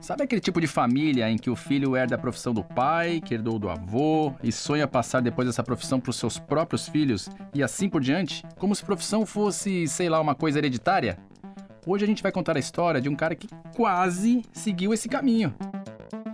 Sabe aquele tipo de família em que o filho herda a profissão do pai, que herdou do avô, e sonha passar depois essa profissão para os seus próprios filhos e assim por diante? Como se profissão fosse, sei lá, uma coisa hereditária? Hoje a gente vai contar a história de um cara que quase seguiu esse caminho.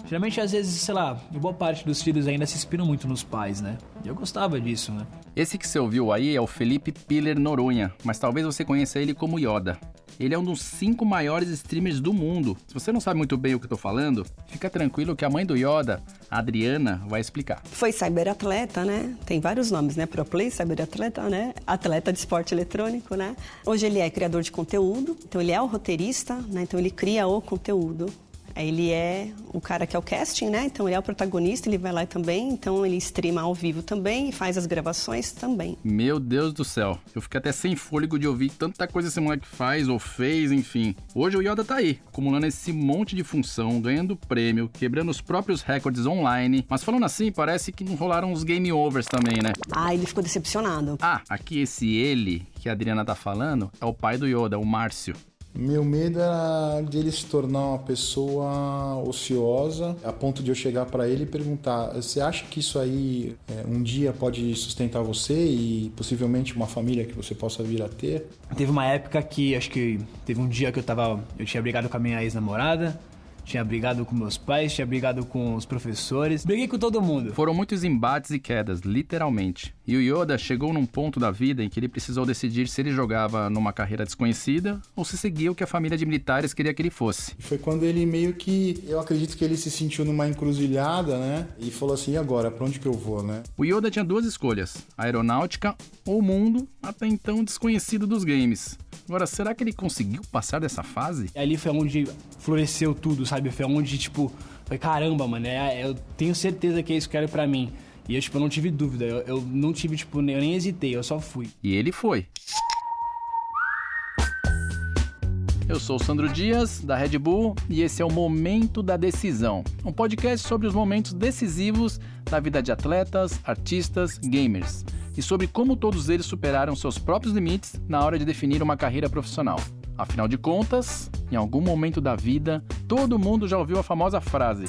Geralmente, às vezes, sei lá, boa parte dos filhos ainda se inspiram muito nos pais, né? E eu gostava disso, né? Esse que você ouviu aí é o Felipe Piller Noronha, mas talvez você conheça ele como Yoda. Ele é um dos cinco maiores streamers do mundo. Se você não sabe muito bem o que eu tô falando, fica tranquilo que a mãe do Yoda, a Adriana, vai explicar. Foi cyberatleta, né? Tem vários nomes, né? Pro play, cyberatleta, né? Atleta de esporte eletrônico, né? Hoje ele é criador de conteúdo, então ele é o roteirista, né? Então ele cria o conteúdo. Ele é o cara que é o casting, né? Então ele é o protagonista, ele vai lá também, então ele streama ao vivo também e faz as gravações também. Meu Deus do céu, eu fiquei até sem fôlego de ouvir tanta coisa esse moleque faz ou fez, enfim. Hoje o Yoda tá aí, acumulando esse monte de função, ganhando prêmio, quebrando os próprios recordes online. Mas falando assim, parece que não rolaram uns game overs também, né? Ah, ele ficou decepcionado. Ah, aqui esse ele que a Adriana tá falando é o pai do Yoda, o Márcio. Meu medo era de ele se tornar uma pessoa ociosa, a ponto de eu chegar para ele e perguntar: você acha que isso aí é, um dia pode sustentar você e possivelmente uma família que você possa vir a ter? Teve uma época que acho que teve um dia que eu tava, eu tinha brigado com a minha ex-namorada tinha brigado com meus pais, tinha brigado com os professores, briguei com todo mundo. Foram muitos embates e quedas, literalmente. E o Yoda chegou num ponto da vida em que ele precisou decidir se ele jogava numa carreira desconhecida ou se seguia o que a família de militares queria que ele fosse. Foi quando ele meio que, eu acredito que ele se sentiu numa encruzilhada, né? E falou assim: e agora, pra onde que eu vou, né? O Yoda tinha duas escolhas: aeronáutica ou o mundo até então desconhecido dos games. Agora, será que ele conseguiu passar dessa fase? Ali foi onde floresceu tudo, sabe? Foi onde, tipo, foi caramba, mano, é, eu tenho certeza que é isso que eu quero pra mim. E eu, tipo, não tive dúvida, eu, eu não tive, tipo, eu nem hesitei, eu só fui. E ele foi. Eu sou o Sandro Dias, da Red Bull, e esse é o Momento da Decisão um podcast sobre os momentos decisivos da vida de atletas, artistas, gamers e sobre como todos eles superaram seus próprios limites na hora de definir uma carreira profissional. Afinal de contas, em algum momento da vida, todo mundo já ouviu a famosa frase: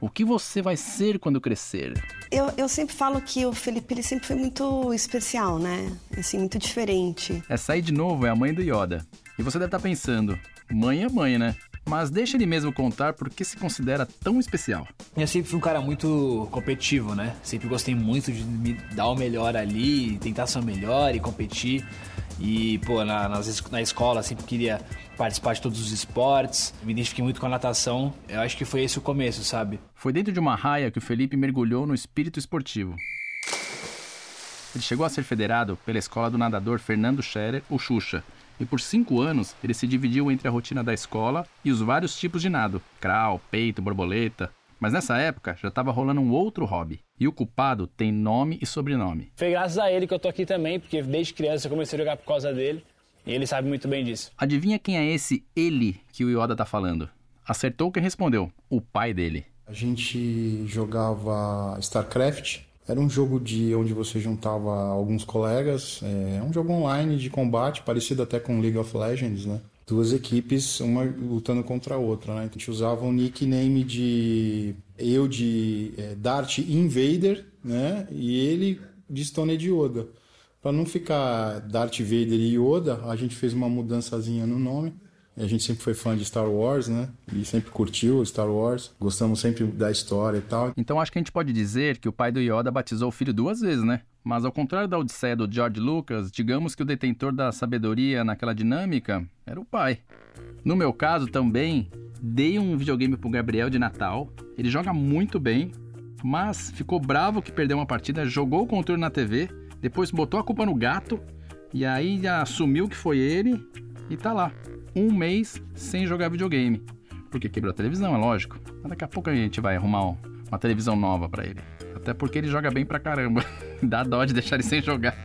O que você vai ser quando crescer? Eu, eu sempre falo que o Felipe ele sempre foi muito especial, né? Assim, muito diferente. Essa aí de novo é a mãe do Yoda. E você deve estar pensando: mãe é mãe, né? Mas deixa ele mesmo contar por que se considera tão especial. Eu sempre fui um cara muito competitivo, né? Sempre gostei muito de me dar o melhor ali, tentar ser o melhor e competir. E, pô, na, na escola sempre queria participar de todos os esportes, me identifiquei muito com a natação. Eu acho que foi esse o começo, sabe? Foi dentro de uma raia que o Felipe mergulhou no espírito esportivo. Ele chegou a ser federado pela escola do nadador Fernando Scherer, o Xuxa, e por cinco anos ele se dividiu entre a rotina da escola e os vários tipos de nado: crawl, peito, borboleta. Mas nessa época já estava rolando um outro hobby. E o culpado tem nome e sobrenome. Foi graças a ele que eu tô aqui também, porque desde criança eu comecei a jogar por causa dele. E ele sabe muito bem disso. Adivinha quem é esse ele que o Yoda tá falando? Acertou quem respondeu: o pai dele. A gente jogava StarCraft. Era um jogo de onde você juntava alguns colegas. É um jogo online de combate, parecido até com League of Legends, né? duas equipes, uma lutando contra a outra. Né? A gente usava um nickname de eu de é, Dart Invader, né? E ele de Stone de Yoda. Para não ficar Darth Vader e Yoda, a gente fez uma mudançazinha no nome. A gente sempre foi fã de Star Wars, né? E sempre curtiu Star Wars. Gostamos sempre da história e tal. Então acho que a gente pode dizer que o pai do Yoda batizou o filho duas vezes, né? Mas ao contrário da Odisseia do George Lucas, digamos que o detentor da sabedoria naquela dinâmica era o pai. No meu caso também, dei um videogame pro Gabriel de Natal. Ele joga muito bem, mas ficou bravo que perdeu uma partida, jogou o controle na TV, depois botou a culpa no gato e aí assumiu que foi ele e tá lá um mês sem jogar videogame. Porque quebrou a televisão, é lógico. Mas daqui a pouco a gente vai arrumar uma televisão nova para ele. Até porque ele joga bem pra caramba. Dá dó de deixar ele sem jogar.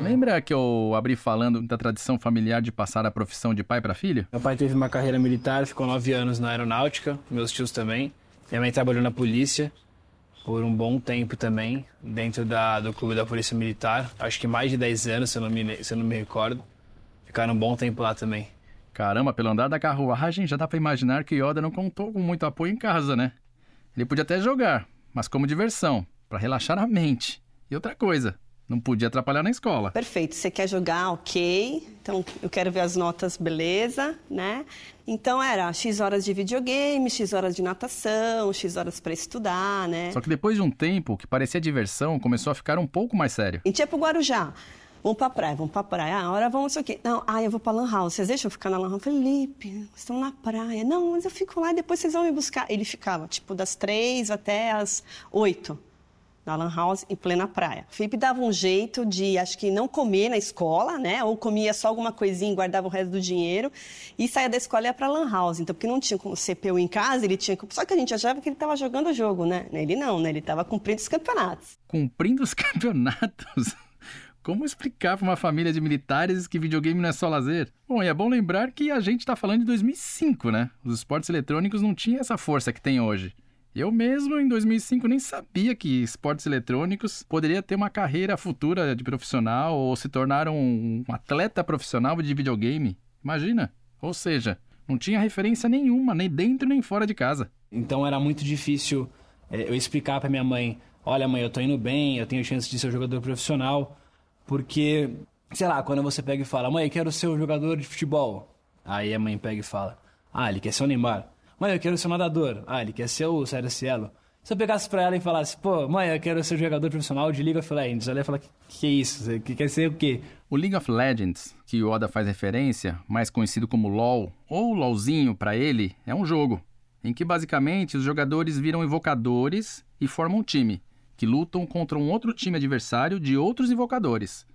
Lembra que eu abri falando da tradição familiar de passar a profissão de pai para filho? Meu pai teve uma carreira militar, ficou nove anos na aeronáutica, meus tios também. Minha mãe trabalhou na polícia por um bom tempo também, dentro da, do clube da Polícia Militar. Acho que mais de dez anos, se eu não me, se eu não me recordo. Ficaram um bom tempo lá também. Caramba, pelo andar da carruagem já dá pra imaginar que Yoda não contou com muito apoio em casa, né? Ele podia até jogar, mas como diversão, para relaxar a mente. E outra coisa, não podia atrapalhar na escola. Perfeito. Você quer jogar, ok. Então, eu quero ver as notas, beleza, né? Então, era X horas de videogame, X horas de natação, X horas para estudar, né? Só que depois de um tempo, o que parecia diversão começou a ficar um pouco mais sério. A gente ia pro Guarujá. Vamos pra praia, vamos pra praia. Ah, hora vamos, não sei o quê. Não, ah, eu vou pra Lan House. Vocês deixam eu ficar na Lan House? Felipe, vocês estão na praia. Não, mas eu fico lá e depois vocês vão me buscar. Ele ficava, tipo, das três até as oito na Lan House, em plena praia. O Felipe dava um jeito de, acho que, não comer na escola, né? Ou comia só alguma coisinha e guardava o resto do dinheiro. E saía da escola e ia pra Lan House. Então, porque não tinha como CPU em casa, ele tinha... Só que a gente achava que ele estava jogando o jogo, né? Ele não, né? Ele estava cumprindo os campeonatos. Cumprindo os campeonatos? Como explicar para uma família de militares que videogame não é só lazer? Bom, e é bom lembrar que a gente está falando de 2005, né? Os esportes eletrônicos não tinham essa força que tem hoje. Eu mesmo, em 2005, nem sabia que esportes eletrônicos poderia ter uma carreira futura de profissional ou se tornar um atleta profissional de videogame. Imagina! Ou seja, não tinha referência nenhuma, nem dentro nem fora de casa. Então era muito difícil é, eu explicar para minha mãe: olha, mãe, eu tô indo bem, eu tenho chance de ser um jogador profissional. Porque, sei lá, quando você pega e fala: mãe, eu quero ser um jogador de futebol. Aí a mãe pega e fala: ah, ele quer ser o Neymar. Mãe, eu quero ser um nadador. Ah, ele quer ser o Sérgio Cielo. Se eu pegasse pra ela e falasse, pô, mãe, eu quero ser jogador profissional de League of Legends, ela ia falar, que, é isso? Que quer ser o quê? O League of Legends, que o Oda faz referência, mais conhecido como LoL, ou LoLzinho para ele, é um jogo, em que basicamente os jogadores viram invocadores e formam um time, que lutam contra um outro time adversário de outros invocadores.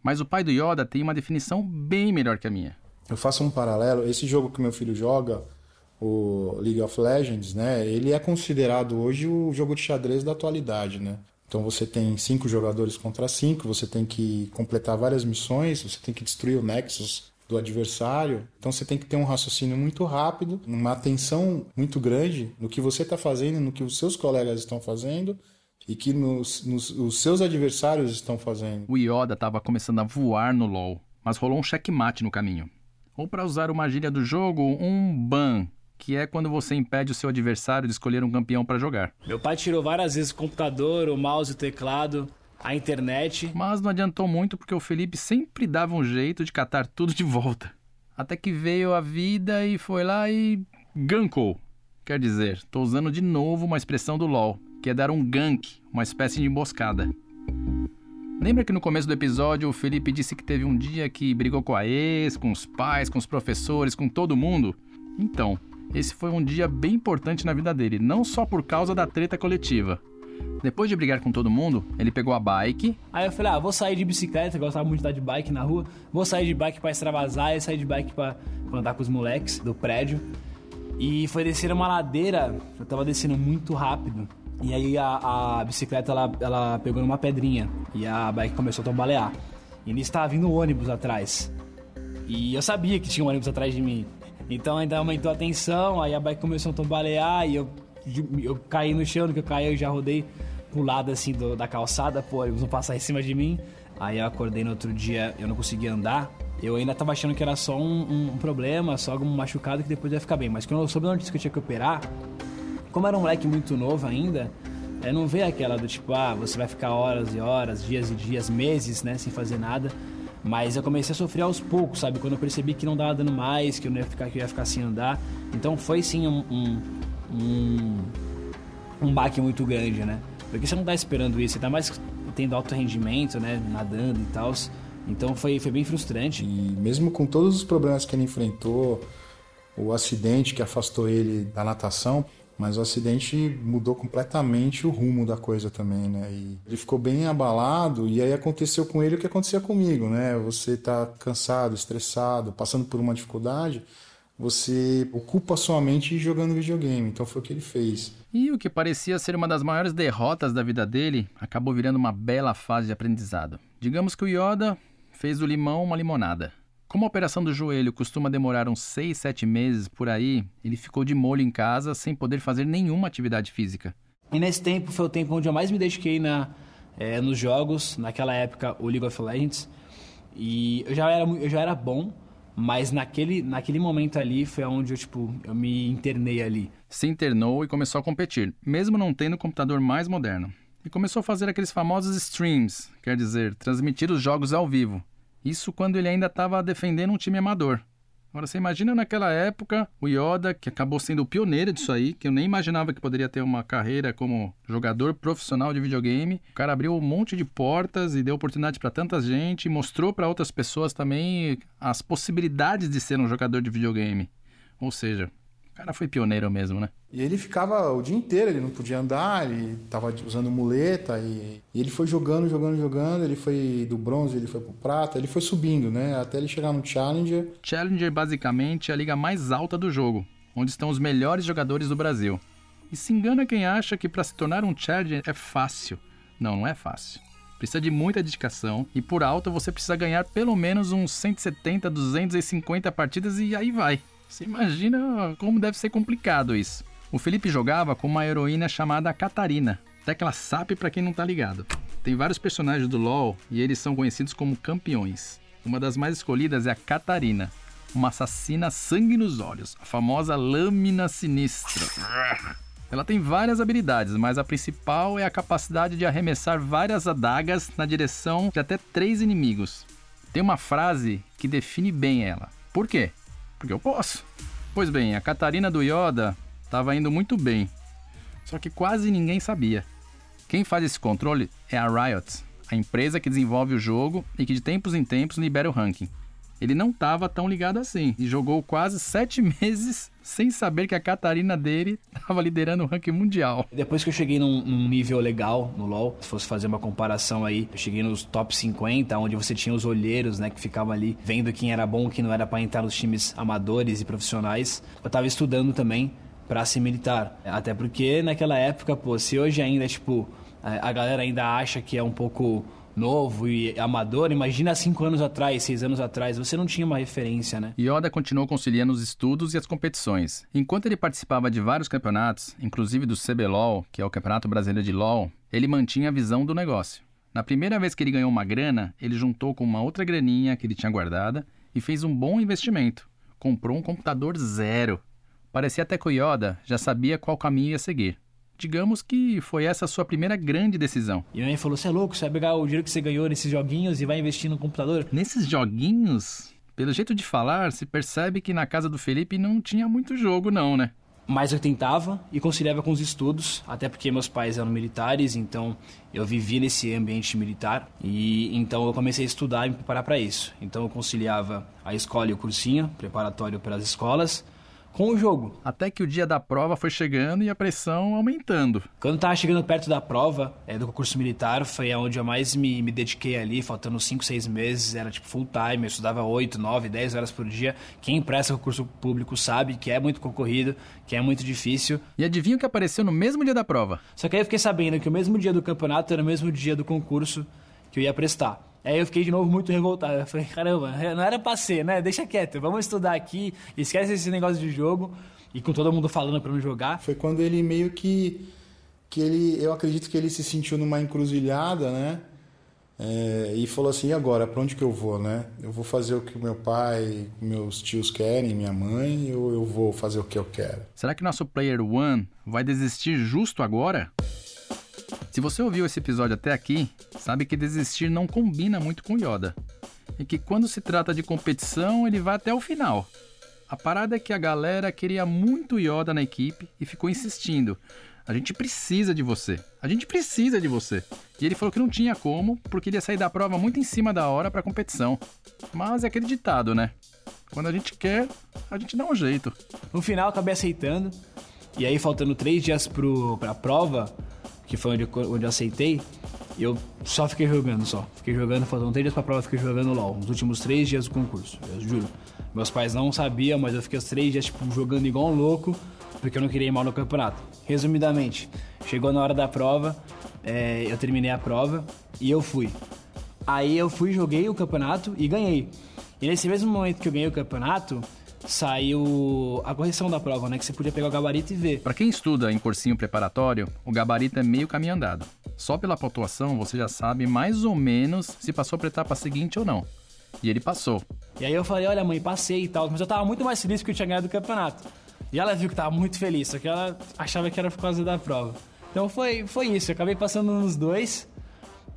Mas o pai do Yoda tem uma definição bem melhor que a minha. Eu faço um paralelo, esse jogo que meu filho joga o League of Legends, né? Ele é considerado hoje o jogo de xadrez da atualidade, né? Então você tem cinco jogadores contra cinco, você tem que completar várias missões, você tem que destruir o Nexus do adversário. Então você tem que ter um raciocínio muito rápido, uma atenção muito grande no que você está fazendo, no que os seus colegas estão fazendo e que nos, nos, os seus adversários estão fazendo. O Yoda estava começando a voar no LoL, mas rolou um checkmate no caminho. Ou para usar uma gíria do jogo, um ban, que é quando você impede o seu adversário de escolher um campeão para jogar. Meu pai tirou várias vezes o computador, o mouse, o teclado, a internet. Mas não adiantou muito porque o Felipe sempre dava um jeito de catar tudo de volta. Até que veio a vida e foi lá e gankou. Quer dizer, estou usando de novo uma expressão do LoL, que é dar um gank, uma espécie de emboscada. Lembra que no começo do episódio o Felipe disse que teve um dia que brigou com a ex, com os pais, com os professores, com todo mundo? Então, esse foi um dia bem importante na vida dele, não só por causa da treta coletiva. Depois de brigar com todo mundo, ele pegou a bike. Aí eu falei, ah, vou sair de bicicleta, eu gostava muito de andar de bike na rua. Vou sair de bike para extravasar e sair de bike para andar com os moleques do prédio. E foi descer uma ladeira, eu tava descendo muito rápido. E aí a, a bicicleta ela, ela pegou numa pedrinha e a bike começou a tombalear. E nisso estava vindo um ônibus atrás. E eu sabia que tinha um ônibus atrás de mim. Então ainda aumentou a tensão, aí a bike começou a tombalear e eu, eu caí no chão, no que eu caí eu já rodei pro lado assim do, da calçada, pô, eles vão passar em cima de mim. Aí eu acordei no outro dia, eu não conseguia andar. Eu ainda tava achando que era só um, um problema, só algum machucado que depois ia ficar bem. Mas quando eu soube a notícia que eu tinha que operar, como era um moleque muito novo ainda, é, não vê aquela do tipo, ah, você vai ficar horas e horas, dias e dias, meses, né, sem fazer nada. Mas eu comecei a sofrer aos poucos, sabe? Quando eu percebi que não dava dando mais, que eu não ia ficar, que ia ficar sem andar. Então foi sim um, um, um, um baque muito grande, né? Porque você não tá esperando isso, você tá mais tendo alto rendimento, né? Nadando e tal. Então foi, foi bem frustrante. E mesmo com todos os problemas que ele enfrentou, o acidente que afastou ele da natação, mas o acidente mudou completamente o rumo da coisa também, né? E ele ficou bem abalado e aí aconteceu com ele o que acontecia comigo, né? Você tá cansado, estressado, passando por uma dificuldade, você ocupa sua mente jogando videogame. Então foi o que ele fez. E o que parecia ser uma das maiores derrotas da vida dele acabou virando uma bela fase de aprendizado. Digamos que o Yoda fez do limão uma limonada. Como a operação do joelho costuma demorar uns 6, 7 meses por aí, ele ficou de molho em casa sem poder fazer nenhuma atividade física. E nesse tempo foi o tempo onde eu mais me dediquei na, é, nos jogos, naquela época o League of Legends. E eu já era, eu já era bom, Mas naquele, naquele momento ali foi onde eu, tipo, eu me internei ali. Se internou e começou a competir, mesmo não tendo o computador mais moderno. E começou a fazer aqueles famosos streams, quer dizer, transmitir os jogos ao vivo. Isso quando ele ainda estava defendendo um time amador. Agora, você imagina naquela época o Yoda, que acabou sendo o pioneiro disso aí, que eu nem imaginava que poderia ter uma carreira como jogador profissional de videogame. O cara abriu um monte de portas e deu oportunidade para tanta gente, mostrou para outras pessoas também as possibilidades de ser um jogador de videogame. Ou seja, o cara foi pioneiro mesmo, né? E ele ficava o dia inteiro, ele não podia andar, ele estava usando muleta e, e, ele foi jogando, jogando, jogando. Ele foi do bronze, ele foi pro prata, ele foi subindo, né? Até ele chegar no Challenger. Challenger basicamente é a liga mais alta do jogo, onde estão os melhores jogadores do Brasil. E se engana quem acha que para se tornar um Challenger é fácil. Não, não é fácil. Precisa de muita dedicação e por alto você precisa ganhar pelo menos uns 170, 250 partidas e aí vai. Você imagina como deve ser complicado isso. O Felipe jogava com uma heroína chamada Catarina, tecla SAP para quem não tá ligado. Tem vários personagens do LoL e eles são conhecidos como campeões. Uma das mais escolhidas é a Catarina, uma assassina sangue nos olhos, a famosa lâmina sinistra. Ela tem várias habilidades, mas a principal é a capacidade de arremessar várias adagas na direção de até três inimigos. Tem uma frase que define bem ela. Por quê? Porque eu posso. Pois bem, a Catarina do Yoda estava indo muito bem, só que quase ninguém sabia. Quem faz esse controle é a Riot, a empresa que desenvolve o jogo e que de tempos em tempos libera o ranking. Ele não estava tão ligado assim e jogou quase sete meses sem saber que a Catarina dele estava liderando o ranking mundial. Depois que eu cheguei num, num, nível legal no LoL, se fosse fazer uma comparação aí, eu cheguei nos top 50, onde você tinha os olheiros, né, que ficavam ali vendo quem era bom, quem não era para entrar nos times amadores e profissionais. Eu estava estudando também para ser militar. Até porque naquela época, pô, se hoje ainda, tipo, a galera ainda acha que é um pouco novo e amador, imagina cinco anos atrás, seis anos atrás, você não tinha uma referência, né? Yoda continuou conciliando os estudos e as competições. Enquanto ele participava de vários campeonatos, inclusive do CBLOL, que é o Campeonato Brasileiro de LOL, ele mantinha a visão do negócio. Na primeira vez que ele ganhou uma grana, ele juntou com uma outra graninha que ele tinha guardada e fez um bom investimento. Comprou um computador zero. Parecia até que o Yoda já sabia qual caminho ia seguir digamos que foi essa a sua primeira grande decisão. E aí falou: você é louco, você vai pegar o dinheiro que você ganhou nesses joguinhos e vai investir no computador? Nesses joguinhos? Pelo jeito de falar, se percebe que na casa do Felipe não tinha muito jogo, não, né? Mas eu tentava e conciliava com os estudos, até porque meus pais eram militares, então eu vivi nesse ambiente militar e então eu comecei a estudar e me preparar para isso. Então eu conciliava a escola e o cursinho, preparatório para as escolas, com o jogo. Até que o dia da prova foi chegando e a pressão aumentando. Quando tava chegando perto da prova é, do concurso militar, foi onde eu mais me, me dediquei ali, faltando 5, 6 meses, era tipo full time, eu estudava 8, 9, 10 horas por dia. Quem presta concurso público sabe que é muito concorrido, que é muito difícil. E adivinha o que apareceu no mesmo dia da prova? Só que aí eu fiquei sabendo que o mesmo dia do campeonato era o mesmo dia do concurso que eu ia prestar. Aí eu fiquei de novo muito revoltado. Eu falei, caramba, não era pra ser, né? Deixa quieto, vamos estudar aqui, esquece esse negócio de jogo. E com todo mundo falando para não jogar. Foi quando ele meio que. que ele, eu acredito que ele se sentiu numa encruzilhada, né? É, e falou assim: e agora, para onde que eu vou, né? Eu vou fazer o que meu pai, meus tios querem, minha mãe, ou eu vou fazer o que eu quero? Será que nosso Player One vai desistir justo agora? Se você ouviu esse episódio até aqui, sabe que desistir não combina muito com Yoda. E que quando se trata de competição, ele vai até o final. A parada é que a galera queria muito Yoda na equipe e ficou insistindo. A gente precisa de você. A gente precisa de você. E ele falou que não tinha como, porque ele ia sair da prova muito em cima da hora pra competição. Mas é aquele ditado, né? Quando a gente quer, a gente dá um jeito. No final, acabei aceitando. E aí, faltando três dias pro, pra prova, que foi onde, onde eu aceitei, eu só fiquei jogando só. Fiquei jogando, faltam três dias pra prova, fiquei jogando LOL. Nos últimos três dias do concurso, eu juro. Meus pais não sabiam, mas eu fiquei os três dias, tipo, jogando igual um louco, porque eu não queria ir mal no campeonato. Resumidamente, chegou na hora da prova, é, eu terminei a prova e eu fui. Aí eu fui, joguei o campeonato e ganhei. E nesse mesmo momento que eu ganhei o campeonato, saiu a correção da prova, né? Que você podia pegar o gabarito e ver. Para quem estuda em cursinho preparatório, o gabarito é meio caminho andado. Só pela pontuação você já sabe mais ou menos se passou para a etapa seguinte ou não. E ele passou. E aí eu falei, olha mãe, passei e tal, mas eu tava muito mais feliz porque eu tinha ganhado o campeonato. E ela viu que tava muito feliz, só que ela achava que era por causa da prova. Então foi, foi isso, eu acabei passando nos dois.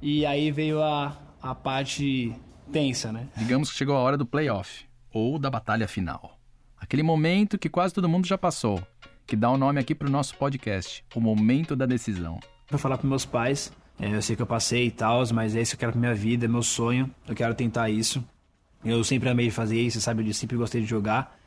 E aí veio a, a parte tensa, né? Digamos que chegou a hora do playoff, ou da batalha final. Aquele momento que quase todo mundo já passou, que dá o um nome aqui pro nosso podcast, o momento da decisão. Vou falar pros meus pais, é, eu sei que eu passei e tal, mas é isso que eu quero pra minha vida, é meu sonho, eu quero tentar isso. Eu sempre amei fazer isso, sabe? Eu sempre gostei de jogar.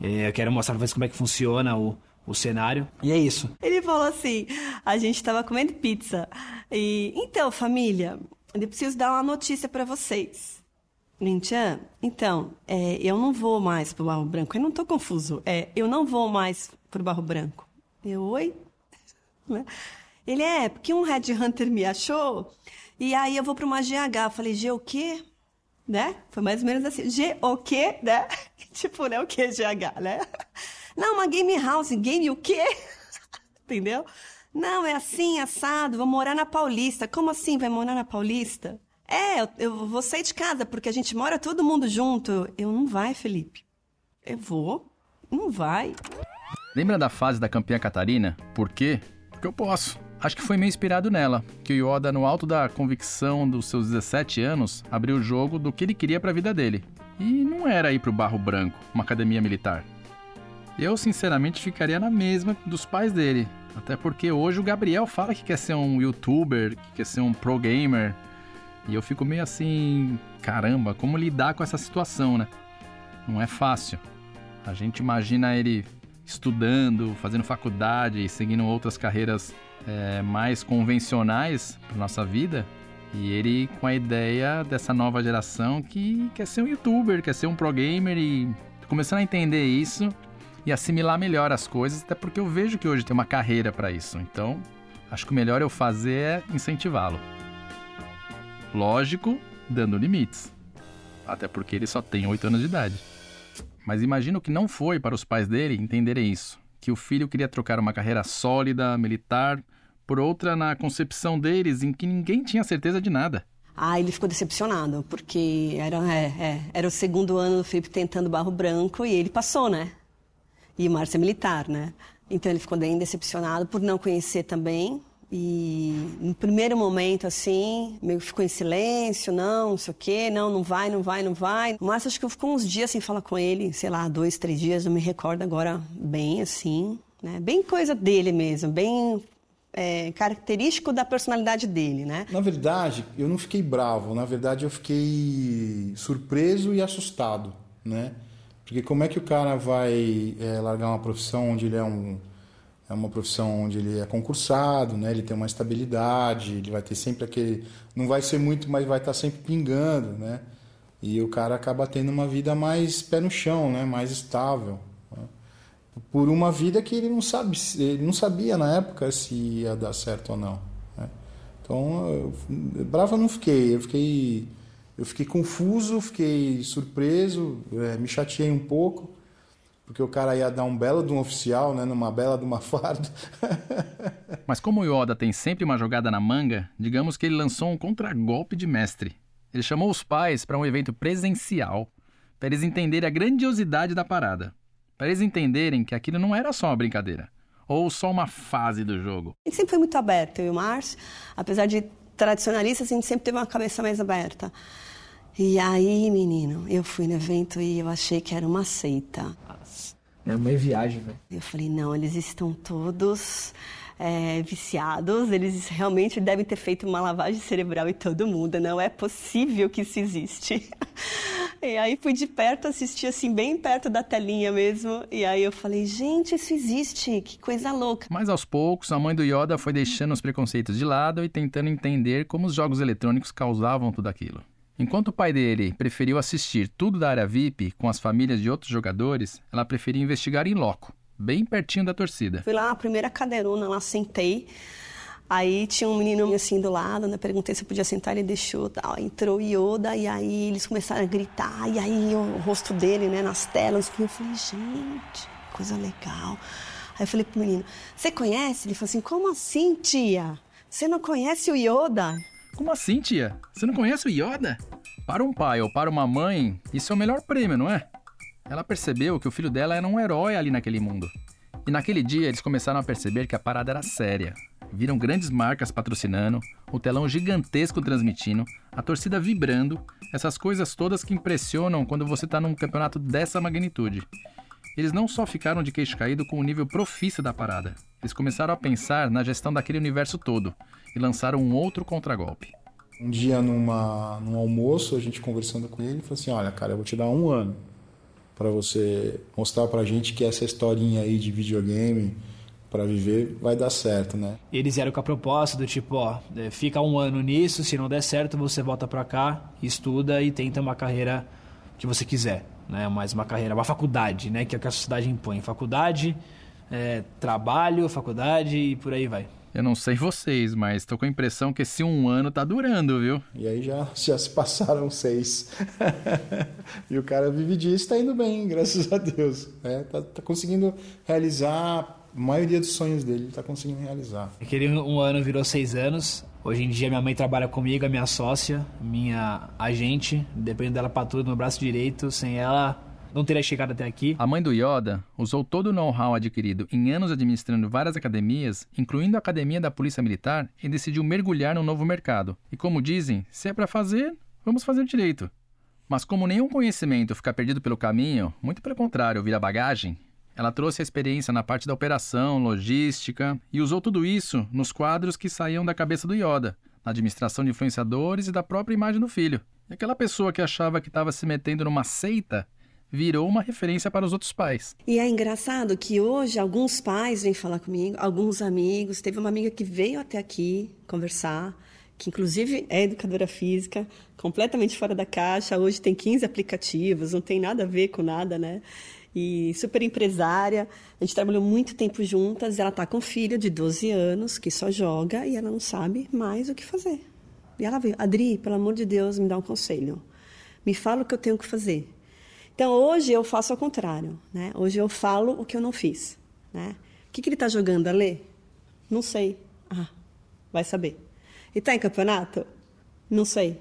É, eu quero mostrar pra vocês como é que funciona o, o cenário. E é isso. Ele falou assim: a gente tava comendo pizza. E então, família, eu preciso dar uma notícia para vocês. Linchan, então, é, eu não vou mais pro Barro Branco. Eu não tô confuso. É, eu não vou mais pro Barro Branco. Eu, oi? Né? Ele é, porque um Red Hunter me achou, e aí eu vou para uma GH. Eu falei, G o quê? Né? Foi mais ou menos assim, G o quê? Né? tipo, né? O que GH, né? Não, uma game house, game o quê? Entendeu? Não, é assim, assado, vou morar na Paulista. Como assim vai morar na Paulista? É, eu, eu vou sair de casa, porque a gente mora todo mundo junto. Eu não vai, Felipe. Eu vou. Não vai. Lembra da fase da campeã Catarina? Por quê? Porque eu posso. Acho que foi meio inspirado nela, que o Yoda, no alto da convicção dos seus 17 anos, abriu o jogo do que ele queria para a vida dele. E não era ir pro Barro Branco, uma academia militar. Eu, sinceramente, ficaria na mesma dos pais dele. Até porque hoje o Gabriel fala que quer ser um youtuber, que quer ser um pro gamer. E eu fico meio assim, caramba, como lidar com essa situação, né? Não é fácil. A gente imagina ele estudando, fazendo faculdade, seguindo outras carreiras é, mais convencionais para nossa vida. E ele com a ideia dessa nova geração que quer ser um youtuber, quer ser um pro gamer e começando a entender isso e assimilar melhor as coisas, até porque eu vejo que hoje tem uma carreira para isso. Então, acho que o melhor eu fazer é incentivá-lo. Lógico, dando limites. Até porque ele só tem 8 anos de idade. Mas imagino que não foi para os pais dele entenderem isso, que o filho queria trocar uma carreira sólida, militar, por outra na concepção deles em que ninguém tinha certeza de nada. Ah, ele ficou decepcionado, porque era, é, é, era o segundo ano do Felipe tentando barro branco e ele passou, né? E o Márcio é militar, né? Então ele ficou bem decepcionado por não conhecer também. E no primeiro momento, assim, meio ficou em silêncio, não, não sei o quê, não, não vai, não vai, não vai. Márcio acho que ficou uns dias sem falar com ele, sei lá, dois, três dias, não me recordo agora bem, assim, né? Bem coisa dele mesmo, bem é, característico da personalidade dele, né? Na verdade, eu não fiquei bravo. Na verdade, eu fiquei surpreso e assustado, né? Porque como é que o cara vai é, largar uma profissão onde ele é um é uma profissão onde ele é concursado, né? Ele tem uma estabilidade, ele vai ter sempre aquele não vai ser muito, mas vai estar sempre pingando, né? E o cara acaba tendo uma vida mais pé no chão, né? Mais estável por uma vida que ele não sabe, ele não sabia na época se ia dar certo ou não. Né? Então, eu, brava não fiquei, eu fiquei, eu fiquei confuso, fiquei surpreso, é, me chateei um pouco, porque o cara ia dar um belo de um oficial, né, numa bela de uma farda. Mas como o Yoda tem sempre uma jogada na manga, digamos que ele lançou um contragolpe de mestre. Ele chamou os pais para um evento presencial, para eles entenderem a grandiosidade da parada para eles entenderem que aquilo não era só uma brincadeira ou só uma fase do jogo. A gente sempre foi muito aberto, eu e o Márcio, apesar de tradicionalistas, a gente sempre teve uma cabeça mais aberta. E aí, menino, eu fui no evento e eu achei que era uma seita. É uma viagem, velho. Eu falei, não, eles estão todos é, viciados, eles realmente devem ter feito uma lavagem cerebral em todo mundo, não é possível que isso existe. E aí fui de perto assistir, assim, bem perto da telinha mesmo. E aí eu falei, gente, isso existe, que coisa louca. Mas aos poucos, a mãe do Yoda foi deixando os preconceitos de lado e tentando entender como os jogos eletrônicos causavam tudo aquilo. Enquanto o pai dele preferiu assistir tudo da área VIP com as famílias de outros jogadores, ela preferia investigar em loco, bem pertinho da torcida. Fui lá na primeira cadeirona, lá sentei. Aí tinha um menino assim do lado, né? Perguntei se eu podia sentar, ele deixou, tal. Entrou Yoda e aí eles começaram a gritar e aí o rosto dele, né, nas telas, eu falei, gente, coisa legal. Aí eu falei pro menino, você conhece? Ele falou assim, como assim, tia? Você não conhece o Yoda? Como assim, tia? Você não conhece o Yoda? Para um pai ou para uma mãe, isso é o melhor prêmio, não é? Ela percebeu que o filho dela era um herói ali naquele mundo. E naquele dia eles começaram a perceber que a parada era séria. Viram grandes marcas patrocinando, o telão gigantesco transmitindo, a torcida vibrando, essas coisas todas que impressionam quando você está num campeonato dessa magnitude. Eles não só ficaram de queixo caído com o nível profício da parada, eles começaram a pensar na gestão daquele universo todo e lançaram um outro contragolpe. Um dia, numa, num almoço, a gente conversando com ele, ele falou assim: Olha, cara, eu vou te dar um ano para você mostrar pra gente que essa historinha aí de videogame para viver vai dar certo, né? Eles vieram com a proposta do tipo, ó, é, fica um ano nisso, se não der certo, você volta para cá, estuda e tenta uma carreira que você quiser, né? Mais uma carreira, uma faculdade, né? Que é o que a sociedade impõe. Faculdade, é, trabalho, faculdade e por aí vai. Eu não sei vocês, mas tô com a impressão que esse um ano tá durando, viu? E aí já, já se passaram seis. e o cara vive disso, tá indo bem, graças a Deus. É, tá, tá conseguindo realizar a maioria dos sonhos dele, ele tá conseguindo realizar. Aquele um ano virou seis anos. Hoje em dia minha mãe trabalha comigo, é minha sócia, minha agente. Dependo dela pra tudo no braço direito. Sem ela, não teria chegado até aqui. A mãe do Yoda usou todo o know-how adquirido em anos administrando várias academias, incluindo a academia da Polícia Militar, e decidiu mergulhar no novo mercado. E como dizem, se é para fazer, vamos fazer direito. Mas como nenhum conhecimento fica perdido pelo caminho, muito pelo contrário, vira bagagem, ela trouxe a experiência na parte da operação, logística e usou tudo isso nos quadros que saíam da cabeça do Yoda, na administração de influenciadores e da própria imagem do filho. E aquela pessoa que achava que estava se metendo numa seita virou uma referência para os outros pais. E é engraçado que hoje alguns pais vêm falar comigo, alguns amigos. Teve uma amiga que veio até aqui conversar, que inclusive é educadora física, completamente fora da caixa. Hoje tem 15 aplicativos, não tem nada a ver com nada, né? E super empresária. A gente trabalhou muito tempo juntas. Ela está com filho de 12 anos que só joga e ela não sabe mais o que fazer. E ela veio, Adri, pelo amor de Deus, me dá um conselho. Me fala o que eu tenho que fazer. Então hoje eu faço ao contrário, né? Hoje eu falo o que eu não fiz, né? O que, que ele está jogando a ler? Não sei. Ah, vai saber. E está em campeonato? Não sei.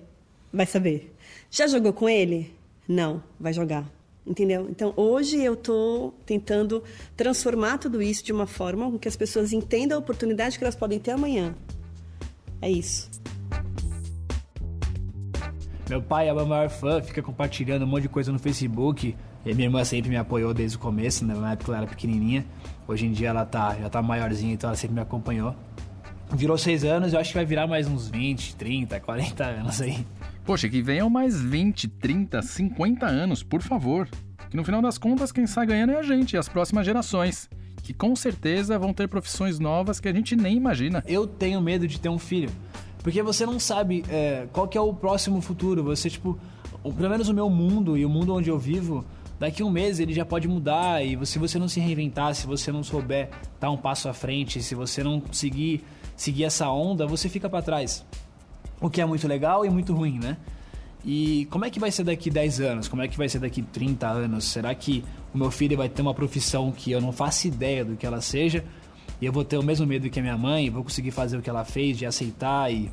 Vai saber. Já jogou com ele? Não, vai jogar. Entendeu? Então hoje eu estou tentando transformar tudo isso de uma forma com que as pessoas entendam a oportunidade que elas podem ter amanhã. É isso. Meu pai é meu maior fã, fica compartilhando um monte de coisa no Facebook. E minha irmã sempre me apoiou desde o começo, né? na época ela era pequenininha. Hoje em dia ela tá, já tá maiorzinha, então ela sempre me acompanhou. Virou seis anos, eu acho que vai virar mais uns 20, 30, 40 anos aí. Poxa, que venham mais 20, 30, 50 anos, por favor. Que no final das contas, quem sai ganhando é a gente e as próximas gerações. Que com certeza vão ter profissões novas que a gente nem imagina. Eu tenho medo de ter um filho. Porque você não sabe é, qual que é o próximo futuro. Você, tipo, pelo menos o meu mundo e o mundo onde eu vivo, daqui a um mês ele já pode mudar. E se você não se reinventar, se você não souber dar um passo à frente, se você não seguir, seguir essa onda, você fica para trás. O que é muito legal e muito ruim, né? E como é que vai ser daqui 10 anos? Como é que vai ser daqui 30 anos? Será que o meu filho vai ter uma profissão que eu não faço ideia do que ela seja? E eu vou ter o mesmo medo que a minha mãe, vou conseguir fazer o que ela fez, de aceitar e,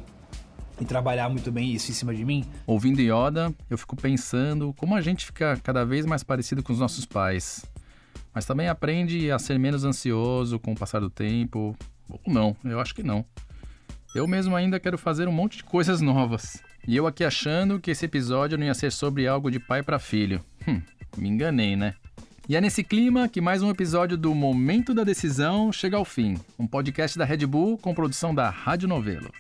e trabalhar muito bem isso em cima de mim? Ouvindo Yoda, eu fico pensando como a gente fica cada vez mais parecido com os nossos pais. Mas também aprende a ser menos ansioso com o passar do tempo. Ou não, eu acho que não. Eu mesmo ainda quero fazer um monte de coisas novas. E eu aqui achando que esse episódio não ia ser sobre algo de pai para filho. Hum, me enganei, né? E é nesse clima que mais um episódio do Momento da Decisão chega ao fim. Um podcast da Red Bull com produção da Rádio Novelo.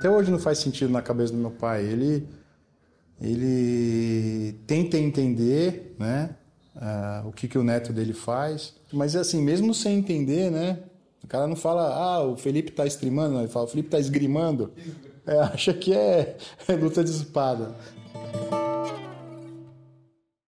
Até hoje não faz sentido na cabeça do meu pai. Ele, ele tenta entender, né, uh, o que, que o neto dele faz. Mas assim, mesmo sem entender, né, o cara não fala, ah, o Felipe tá streamando, ele fala, o Felipe tá esgrimando. É, acha que é, é luta de espada.